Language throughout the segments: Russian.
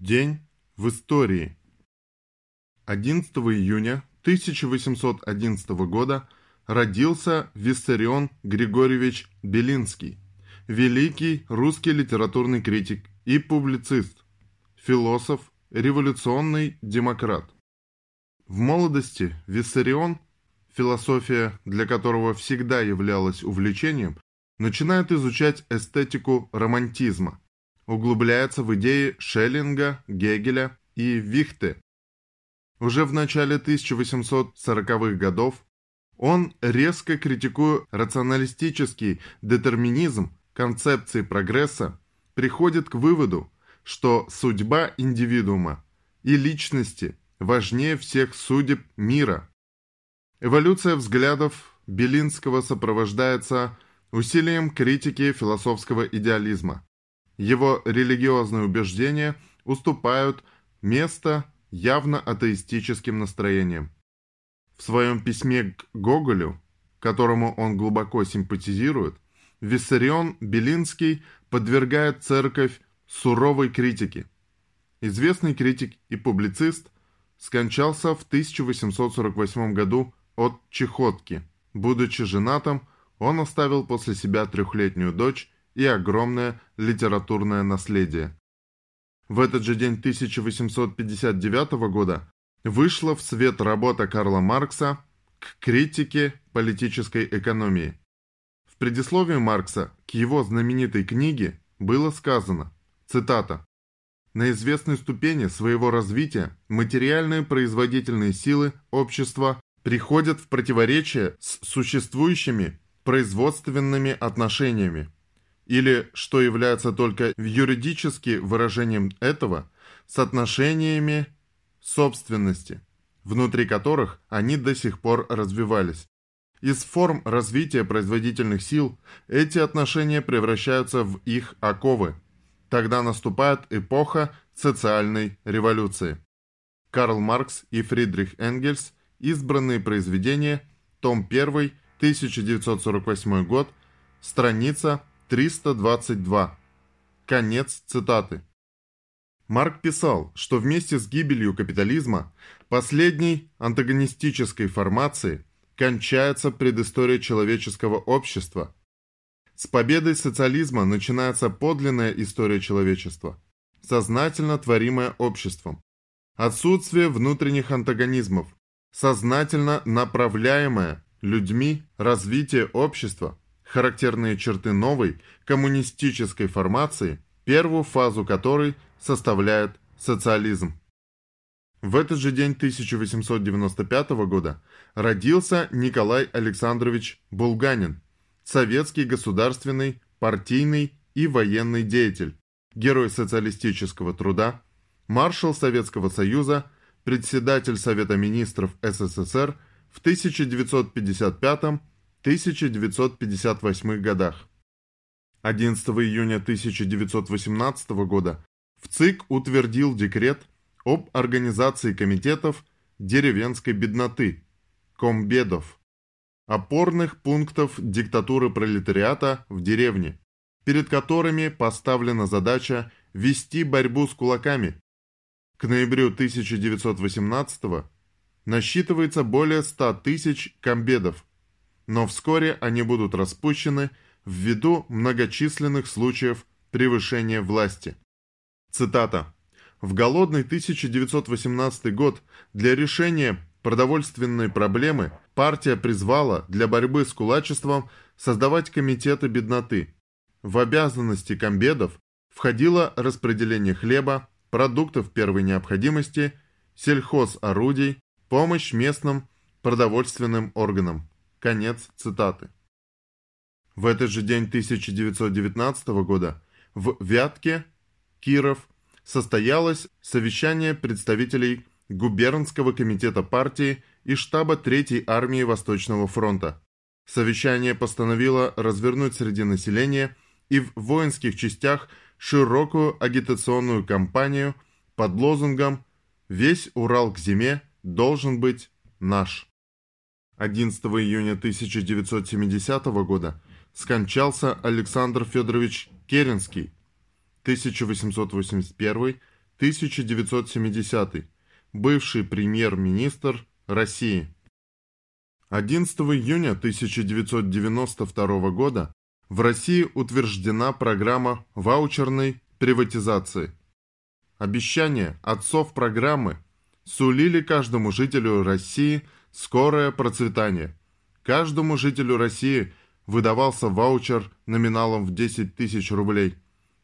День в истории. 11 июня 1811 года родился Виссарион Григорьевич Белинский, великий русский литературный критик и публицист, философ, революционный демократ. В молодости Виссарион, философия для которого всегда являлась увлечением, начинает изучать эстетику романтизма, углубляется в идеи Шеллинга, Гегеля и Вихте. Уже в начале 1840-х годов он резко критикуя рационалистический детерминизм концепции прогресса, приходит к выводу, что судьба индивидуума и личности важнее всех судеб мира. Эволюция взглядов Белинского сопровождается усилием критики философского идеализма. Его религиозные убеждения уступают место явно атеистическим настроениям. В своем письме к Гоголю, которому он глубоко симпатизирует, Виссарион Белинский подвергает церковь суровой критике. Известный критик и публицист скончался в 1848 году от чехотки. Будучи женатым, он оставил после себя трехлетнюю дочь и огромное литературное наследие. В этот же день 1859 года вышла в свет работа Карла Маркса к критике политической экономии. В предисловии Маркса к его знаменитой книге было сказано, цитата, «На известной ступени своего развития материальные производительные силы общества приходят в противоречие с существующими производственными отношениями, или, что является только юридически выражением этого, с отношениями собственности, внутри которых они до сих пор развивались. Из форм развития производительных сил эти отношения превращаются в их оковы. Тогда наступает эпоха социальной революции. Карл Маркс и Фридрих Энгельс. Избранные произведения. Том 1. 1948 год. Страница 322. Конец цитаты. Марк писал, что вместе с гибелью капитализма, последней антагонистической формации, кончается предыстория человеческого общества. С победой социализма начинается подлинная история человечества, сознательно творимая обществом. Отсутствие внутренних антагонизмов, сознательно направляемое людьми развитие общества характерные черты новой коммунистической формации, первую фазу которой составляет социализм. В этот же день 1895 года родился Николай Александрович Булганин, советский государственный, партийный и военный деятель, герой социалистического труда, маршал Советского Союза, председатель Совета министров СССР в 1955 1958 годах. 11 июня 1918 года в ЦИК утвердил декрет об организации комитетов деревенской бедноты, комбедов, опорных пунктов диктатуры пролетариата в деревне, перед которыми поставлена задача вести борьбу с кулаками. К ноябрю 1918 насчитывается более 100 тысяч комбедов – но вскоре они будут распущены ввиду многочисленных случаев превышения власти. Цитата. В голодный 1918 год для решения продовольственной проблемы партия призвала для борьбы с кулачеством создавать комитеты бедноты. В обязанности комбедов входило распределение хлеба, продуктов первой необходимости, сельхозорудий, помощь местным продовольственным органам. Конец цитаты. В этот же день 1919 года в Вятке, Киров, состоялось совещание представителей губернского комитета партии и штаба Третьей армии Восточного фронта. Совещание постановило развернуть среди населения и в воинских частях широкую агитационную кампанию под лозунгом «Весь Урал к зиме должен быть наш». 11 июня 1970 года скончался Александр Федорович Керенский, 1970. Бывший премьер-министр России. 11 июня 1992 года в России утверждена программа ваучерной приватизации. Обещания отцов программы сулили каждому жителю России скорое процветание. Каждому жителю России выдавался ваучер номиналом в 10 тысяч рублей.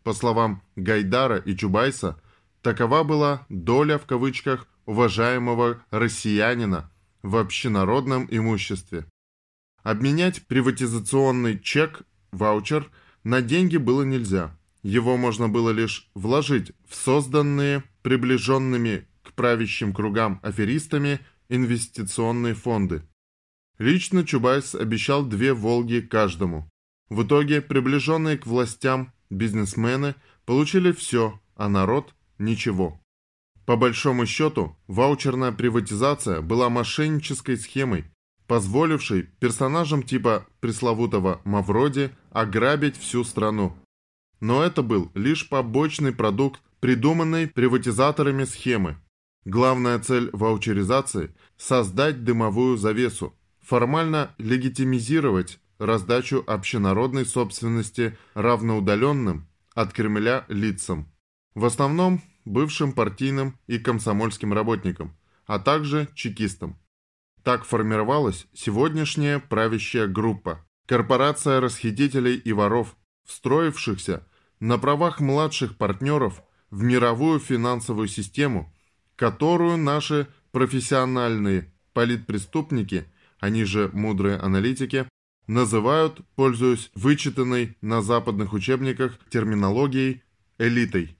По словам Гайдара и Чубайса, такова была «доля» в кавычках уважаемого россиянина в общенародном имуществе. Обменять приватизационный чек, ваучер, на деньги было нельзя. Его можно было лишь вложить в созданные приближенными правящим кругам аферистами инвестиционные фонды. Лично Чубайс обещал две «Волги» каждому. В итоге приближенные к властям бизнесмены получили все, а народ – ничего. По большому счету, ваучерная приватизация была мошеннической схемой, позволившей персонажам типа пресловутого Мавроди ограбить всю страну. Но это был лишь побочный продукт придуманной приватизаторами схемы. Главная цель ваучеризации – создать дымовую завесу, формально легитимизировать раздачу общенародной собственности равноудаленным от Кремля лицам. В основном бывшим партийным и комсомольским работникам, а также чекистам. Так формировалась сегодняшняя правящая группа – корпорация расхитителей и воров, встроившихся на правах младших партнеров в мировую финансовую систему, которую наши профессиональные политпреступники – они же мудрые аналитики, называют, пользуясь вычитанной на западных учебниках терминологией, элитой.